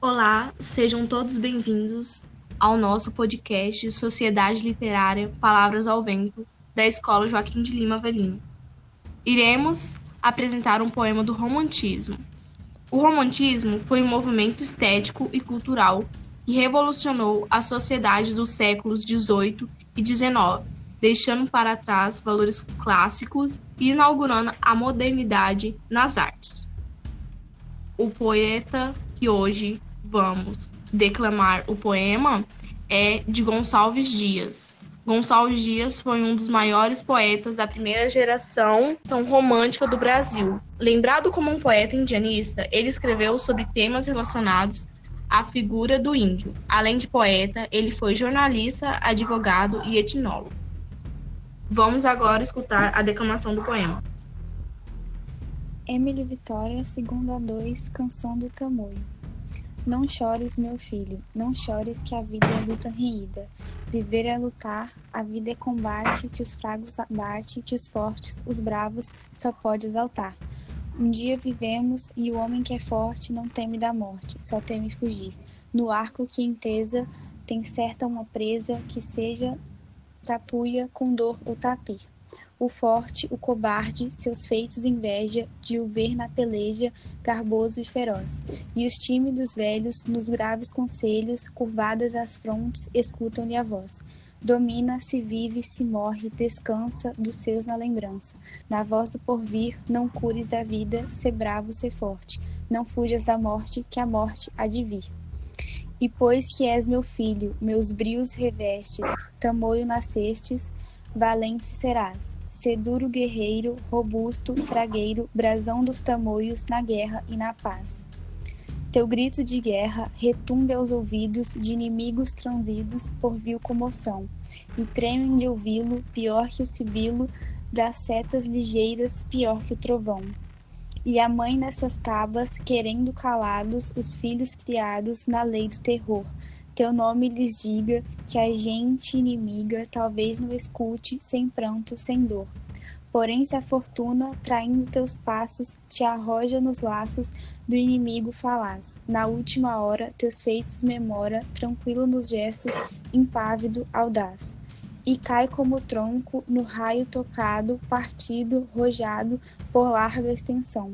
Olá, sejam todos bem-vindos ao nosso podcast Sociedade Literária Palavras ao Vento, da Escola Joaquim de Lima Velino. Iremos apresentar um poema do Romantismo. O Romantismo foi um movimento estético e cultural que revolucionou a sociedade dos séculos XVIII e XIX, deixando para trás valores clássicos e inaugurando a modernidade nas artes. O poeta que hoje vamos declamar o poema é de Gonçalves Dias. Gonçalves Dias foi um dos maiores poetas da primeira geração romântica do Brasil. Lembrado como um poeta indianista, ele escreveu sobre temas relacionados à figura do índio. Além de poeta, ele foi jornalista, advogado e etnólogo. Vamos agora escutar a declamação do poema. Emily Vitória, segunda 2, Canção do Tamoio. Não chores, meu filho, não chores que a vida é luta reída. Viver é lutar, a vida é combate, que os fracos abate, que os fortes, os bravos, só pode exaltar. Um dia vivemos e o homem que é forte não teme da morte, só teme fugir. No arco que entesa tem certa uma presa que seja tapuia com dor ou tapir. O forte, o cobarde, seus feitos inveja de o ver na peleja, garboso e feroz. E os tímidos velhos, nos graves conselhos, curvadas as frontes, escutam-lhe a voz. Domina, se vive, se morre, descansa dos seus na lembrança. Na voz do porvir, não cures da vida, ser bravo, ser forte. Não fujas da morte, que a morte há de vir. E pois que és meu filho, meus brios revestes, tamoio nascestes, valente serás. Ser duro guerreiro, robusto, fragueiro, brasão dos tamoios na guerra e na paz. Teu grito de guerra retumbe aos ouvidos de inimigos transidos por vil comoção, e tremem de ouvi-lo, pior que o sibilo das setas ligeiras, pior que o trovão. E a mãe nessas tabas, querendo calados os filhos criados na lei do terror, teu nome lhes diga que a gente inimiga talvez não escute, sem pranto, sem dor. Porém, se a fortuna, traindo teus passos, te arroja nos laços do inimigo falaz, na última hora teus feitos memora, tranquilo nos gestos, impávido, audaz. E cai como tronco no raio tocado, partido, rojado por larga extensão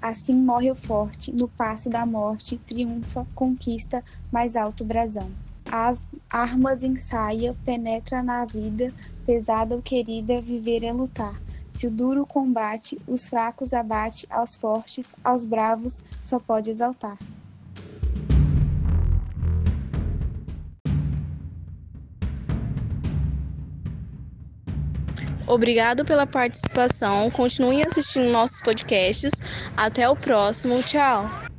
Assim morre o forte, no passo da morte, triunfa, conquista mais alto brasão. As armas ensaia, penetra na vida, pesada ou querida, viver é lutar. Se o duro combate, os fracos abate, aos fortes, aos bravos, só pode exaltar. Obrigado pela participação. Continuem assistindo nossos podcasts. Até o próximo. Tchau.